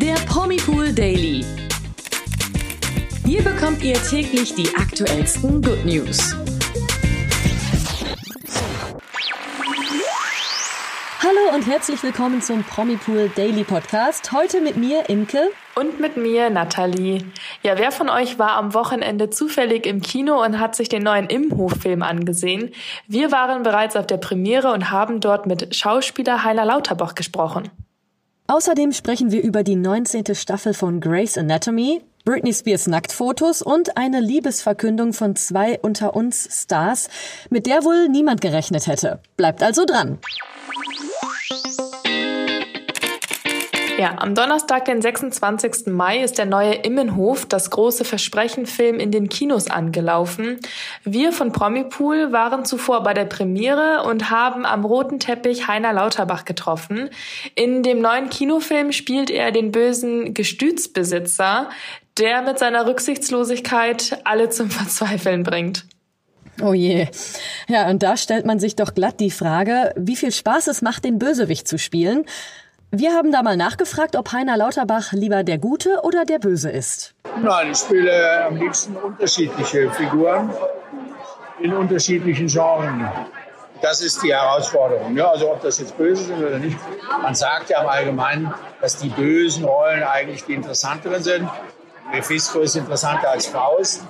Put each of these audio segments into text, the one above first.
der Promipool Daily. Hier bekommt ihr täglich die aktuellsten Good News. Hallo und herzlich willkommen zum Promipool Daily Podcast. Heute mit mir, Imke. Und mit mir, Nathalie. Ja, wer von euch war am Wochenende zufällig im Kino und hat sich den neuen Imhof-Film angesehen? Wir waren bereits auf der Premiere und haben dort mit Schauspieler Heiner Lauterbach gesprochen. Außerdem sprechen wir über die 19. Staffel von Grey's Anatomy, Britney Spears Nacktfotos und eine Liebesverkündung von zwei unter uns Stars, mit der wohl niemand gerechnet hätte. Bleibt also dran. Ja, am Donnerstag, den 26. Mai, ist der neue Immenhof, das große Versprechen-Film in den Kinos angelaufen. Wir von Promipool waren zuvor bei der Premiere und haben am roten Teppich Heiner Lauterbach getroffen. In dem neuen Kinofilm spielt er den bösen Gestütsbesitzer, der mit seiner Rücksichtslosigkeit alle zum Verzweifeln bringt. Oh je. Ja, und da stellt man sich doch glatt die Frage, wie viel Spaß es macht, den Bösewicht zu spielen. Wir haben da mal nachgefragt, ob Heiner Lauterbach lieber der Gute oder der Böse ist. Nein, ich spiele am liebsten unterschiedliche Figuren in unterschiedlichen Genres. Das ist die Herausforderung. Ja, also ob das jetzt böse sind oder nicht. Man sagt ja im Allgemeinen, dass die bösen Rollen eigentlich die interessanteren sind. Mephisto ist interessanter als Faust.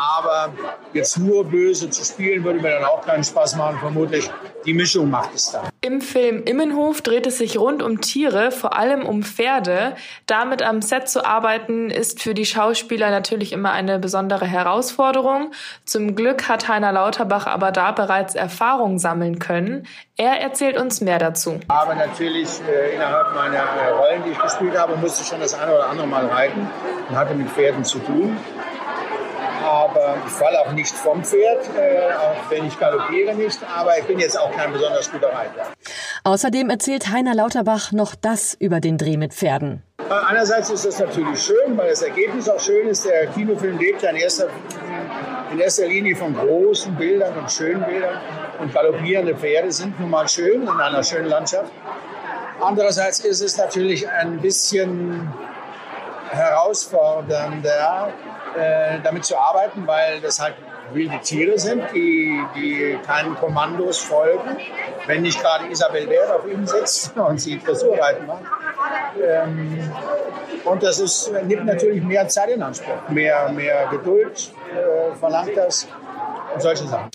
Aber jetzt nur böse zu spielen, würde mir dann auch keinen Spaß machen, vermutlich. Die Mischung macht es dann. Im Film Immenhof dreht es sich rund um Tiere, vor allem um Pferde. Damit am Set zu arbeiten, ist für die Schauspieler natürlich immer eine besondere Herausforderung. Zum Glück hat Heiner Lauterbach aber da bereits Erfahrung sammeln können. Er erzählt uns mehr dazu. Aber natürlich äh, innerhalb meiner Rollen, die ich gespielt habe, musste ich schon das eine oder andere Mal reiten und hatte mit Pferden zu tun aber ich falle auch nicht vom Pferd, äh, auch wenn ich galoppiere nicht, aber ich bin jetzt auch kein besonders guter Reiter. Außerdem erzählt Heiner Lauterbach noch das über den Dreh mit Pferden. Äh, einerseits ist das natürlich schön, weil das Ergebnis auch schön ist. Der Kinofilm lebt ja in erster, in erster Linie von großen Bildern und schönen Bildern. Und galoppierende Pferde sind nun mal schön in einer schönen Landschaft. Andererseits ist es natürlich ein bisschen herausfordernder, äh, damit zu arbeiten, weil das halt wilde Tiere sind, die, die keinen Kommandos folgen. Wenn nicht gerade Isabel Wert auf ihnen sitzt und sie Dressurreiten macht. Ähm, und das ist, nimmt natürlich mehr Zeit in Anspruch, mehr, mehr Geduld äh, verlangt das und solche Sachen.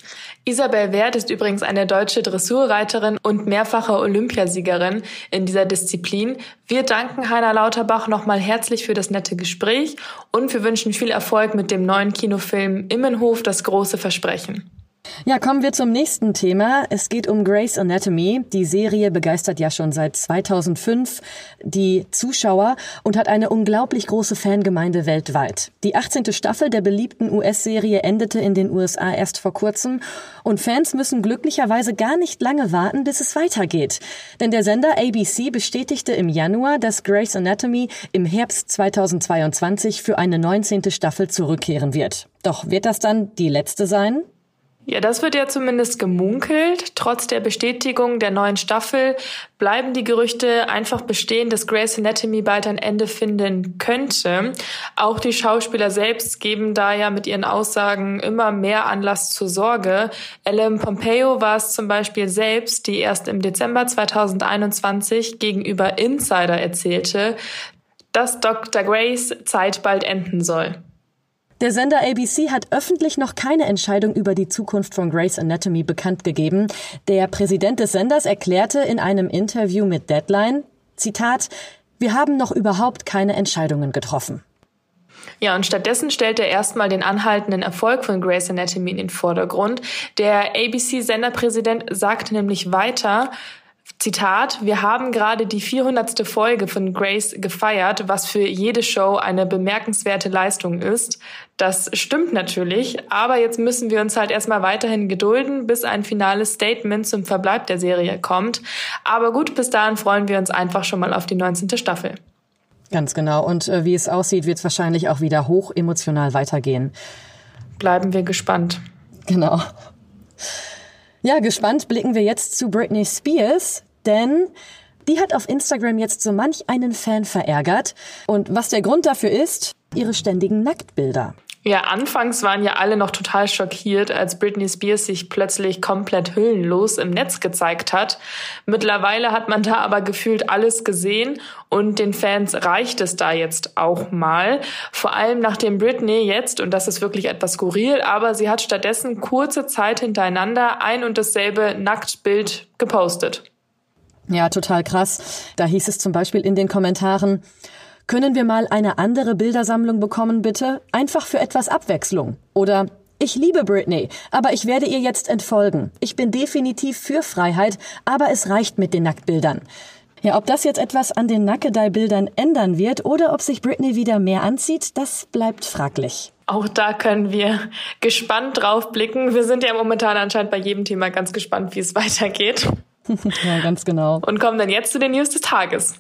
Isabel Wert ist übrigens eine deutsche Dressurreiterin und mehrfache Olympiasiegerin in dieser Disziplin. Wir danken Heiner Lauterbach nochmal herzlich für das nette Gespräch und wir wünschen viel Erfolg mit dem neuen Kinofilm Immenhof, das große Versprechen. Ja, kommen wir zum nächsten Thema. Es geht um Grey's Anatomy. Die Serie begeistert ja schon seit 2005 die Zuschauer und hat eine unglaublich große Fangemeinde weltweit. Die 18. Staffel der beliebten US-Serie endete in den USA erst vor kurzem und Fans müssen glücklicherweise gar nicht lange warten, bis es weitergeht. Denn der Sender ABC bestätigte im Januar, dass Grey's Anatomy im Herbst 2022 für eine 19. Staffel zurückkehren wird. Doch wird das dann die letzte sein? Ja, das wird ja zumindest gemunkelt. Trotz der Bestätigung der neuen Staffel bleiben die Gerüchte einfach bestehen, dass Grey's Anatomy bald ein Ende finden könnte. Auch die Schauspieler selbst geben da ja mit ihren Aussagen immer mehr Anlass zur Sorge. Ellen Pompeo war es zum Beispiel selbst, die erst im Dezember 2021 gegenüber Insider erzählte, dass Dr. Grace Zeit bald enden soll. Der Sender ABC hat öffentlich noch keine Entscheidung über die Zukunft von Grey's Anatomy bekannt gegeben. Der Präsident des Senders erklärte in einem Interview mit Deadline, Zitat, wir haben noch überhaupt keine Entscheidungen getroffen. Ja, und stattdessen stellt er erstmal den anhaltenden Erfolg von Grey's Anatomy in den Vordergrund. Der ABC-Senderpräsident sagte nämlich weiter, Zitat, wir haben gerade die 400. Folge von Grace gefeiert, was für jede Show eine bemerkenswerte Leistung ist. Das stimmt natürlich, aber jetzt müssen wir uns halt erstmal weiterhin gedulden, bis ein finales Statement zum Verbleib der Serie kommt. Aber gut, bis dahin freuen wir uns einfach schon mal auf die 19. Staffel. Ganz genau. Und äh, wie es aussieht, wird es wahrscheinlich auch wieder hoch emotional weitergehen. Bleiben wir gespannt. Genau. Ja, gespannt blicken wir jetzt zu Britney Spears, denn Die hat auf Instagram jetzt so manch einen Fan verärgert. Und was der Grund dafür ist, ihre ständigen Nacktbilder. Ja, anfangs waren ja alle noch total schockiert, als Britney Spears sich plötzlich komplett hüllenlos im Netz gezeigt hat. Mittlerweile hat man da aber gefühlt alles gesehen und den Fans reicht es da jetzt auch mal. Vor allem nachdem Britney jetzt, und das ist wirklich etwas skurril, aber sie hat stattdessen kurze Zeit hintereinander ein und dasselbe Nacktbild gepostet. Ja, total krass. Da hieß es zum Beispiel in den Kommentaren, können wir mal eine andere Bildersammlung bekommen, bitte? Einfach für etwas Abwechslung. Oder ich liebe Britney, aber ich werde ihr jetzt entfolgen. Ich bin definitiv für Freiheit, aber es reicht mit den Nacktbildern. Ja, ob das jetzt etwas an den Nackedei-Bildern ändern wird oder ob sich Britney wieder mehr anzieht, das bleibt fraglich. Auch da können wir gespannt drauf blicken. Wir sind ja momentan anscheinend bei jedem Thema ganz gespannt, wie es weitergeht. ja, ganz genau. Und kommen dann jetzt zu den News des Tages.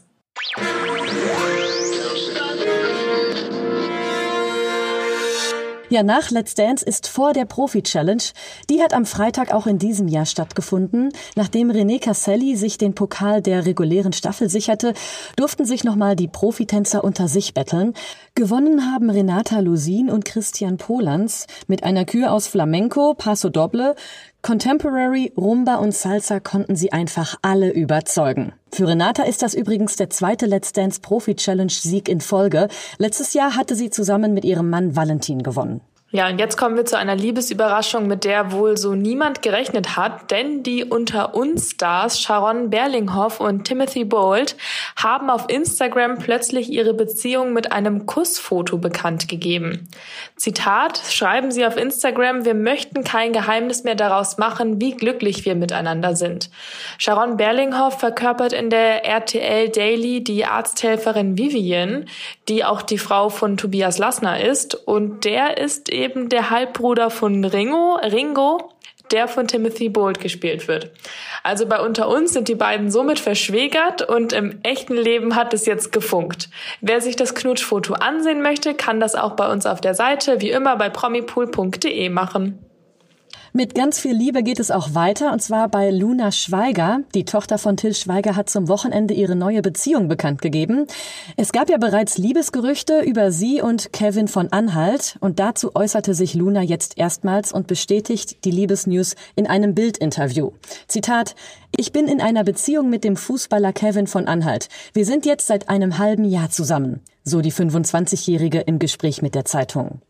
Ja, nach Let's Dance ist vor der Profi-Challenge. Die hat am Freitag auch in diesem Jahr stattgefunden. Nachdem René Casselli sich den Pokal der regulären Staffel sicherte, durften sich nochmal die Profitänzer unter sich betteln. Gewonnen haben Renata Lusin und Christian Polans mit einer Kür aus Flamenco, Paso Doble, Contemporary, Rumba und Salsa konnten sie einfach alle überzeugen. Für Renata ist das übrigens der zweite Let's Dance Profi Challenge Sieg in Folge. Letztes Jahr hatte sie zusammen mit ihrem Mann Valentin gewonnen. Ja, und jetzt kommen wir zu einer Liebesüberraschung, mit der wohl so niemand gerechnet hat, denn die unter uns Stars Sharon Berlinghoff und Timothy Bolt haben auf Instagram plötzlich ihre Beziehung mit einem Kussfoto bekannt gegeben. Zitat, schreiben sie auf Instagram, wir möchten kein Geheimnis mehr daraus machen, wie glücklich wir miteinander sind. Sharon Berlinghoff verkörpert in der RTL Daily die Arzthelferin Vivian, die auch die Frau von Tobias Lassner ist und der ist eben eben der Halbbruder von Ringo, Ringo, der von Timothy Bolt gespielt wird. Also bei Unter uns sind die beiden somit verschwägert und im echten Leben hat es jetzt gefunkt. Wer sich das Knutschfoto ansehen möchte, kann das auch bei uns auf der Seite, wie immer bei promipool.de machen. Mit ganz viel Liebe geht es auch weiter, und zwar bei Luna Schweiger. Die Tochter von Till Schweiger hat zum Wochenende ihre neue Beziehung bekannt gegeben. Es gab ja bereits Liebesgerüchte über sie und Kevin von Anhalt, und dazu äußerte sich Luna jetzt erstmals und bestätigt die Liebesnews in einem Bildinterview. Zitat, ich bin in einer Beziehung mit dem Fußballer Kevin von Anhalt. Wir sind jetzt seit einem halben Jahr zusammen, so die 25-Jährige im Gespräch mit der Zeitung.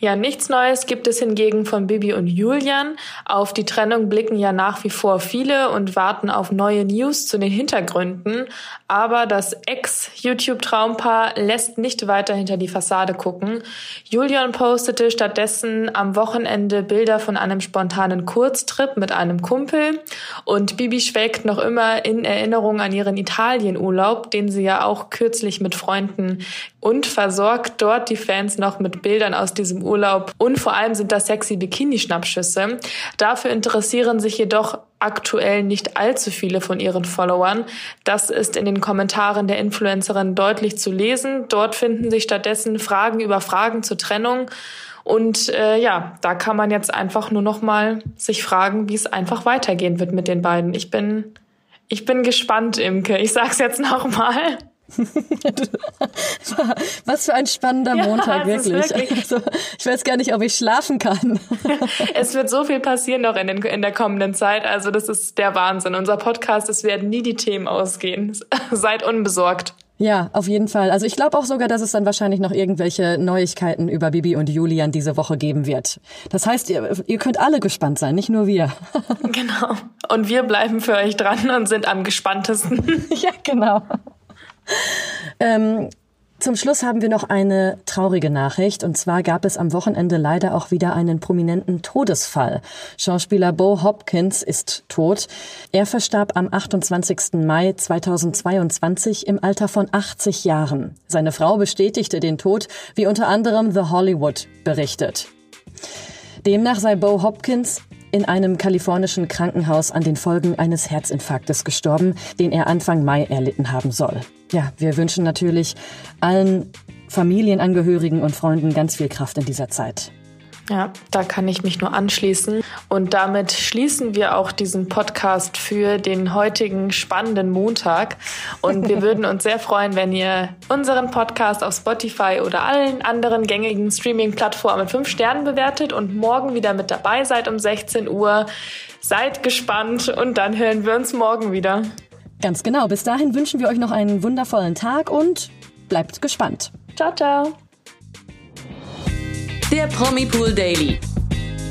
Ja, nichts Neues gibt es hingegen von Bibi und Julian. Auf die Trennung blicken ja nach wie vor viele und warten auf neue News zu den Hintergründen. Aber das Ex-YouTube-Traumpaar lässt nicht weiter hinter die Fassade gucken. Julian postete stattdessen am Wochenende Bilder von einem spontanen Kurztrip mit einem Kumpel und Bibi schwelgt noch immer in Erinnerung an ihren Italienurlaub, den sie ja auch kürzlich mit Freunden und versorgt dort die Fans noch mit Bildern aus diesem Urlaub. Und vor allem sind das sexy Bikini-Schnappschüsse. Dafür interessieren sich jedoch aktuell nicht allzu viele von ihren Followern. Das ist in den Kommentaren der Influencerin deutlich zu lesen. Dort finden sich stattdessen Fragen über Fragen zur Trennung. Und äh, ja, da kann man jetzt einfach nur noch mal sich fragen, wie es einfach weitergehen wird mit den beiden. Ich bin, ich bin gespannt, Imke. Ich sag's jetzt noch mal. Was für ein spannender ja, Montag, wirklich. wirklich. Also, ich weiß gar nicht, ob ich schlafen kann. es wird so viel passieren noch in, den, in der kommenden Zeit. Also das ist der Wahnsinn. Unser Podcast, es werden nie die Themen ausgehen. Seid unbesorgt. Ja, auf jeden Fall. Also ich glaube auch sogar, dass es dann wahrscheinlich noch irgendwelche Neuigkeiten über Bibi und Julian diese Woche geben wird. Das heißt, ihr, ihr könnt alle gespannt sein, nicht nur wir. genau. Und wir bleiben für euch dran und sind am gespanntesten. ja, genau. Ähm, zum Schluss haben wir noch eine traurige Nachricht. Und zwar gab es am Wochenende leider auch wieder einen prominenten Todesfall. Schauspieler Bo Hopkins ist tot. Er verstarb am 28. Mai 2022 im Alter von 80 Jahren. Seine Frau bestätigte den Tod, wie unter anderem The Hollywood berichtet. Demnach sei Bo Hopkins in einem kalifornischen Krankenhaus an den Folgen eines Herzinfarktes gestorben, den er Anfang Mai erlitten haben soll. Ja, wir wünschen natürlich allen Familienangehörigen und Freunden ganz viel Kraft in dieser Zeit. Ja, da kann ich mich nur anschließen. Und damit schließen wir auch diesen Podcast für den heutigen spannenden Montag. Und wir würden uns sehr freuen, wenn ihr unseren Podcast auf Spotify oder allen anderen gängigen Streaming-Plattformen mit fünf Sternen bewertet und morgen wieder mit dabei seid um 16 Uhr. Seid gespannt und dann hören wir uns morgen wieder. Ganz genau. Bis dahin wünschen wir euch noch einen wundervollen Tag und bleibt gespannt. Ciao, ciao. Der Promi Pool Daily.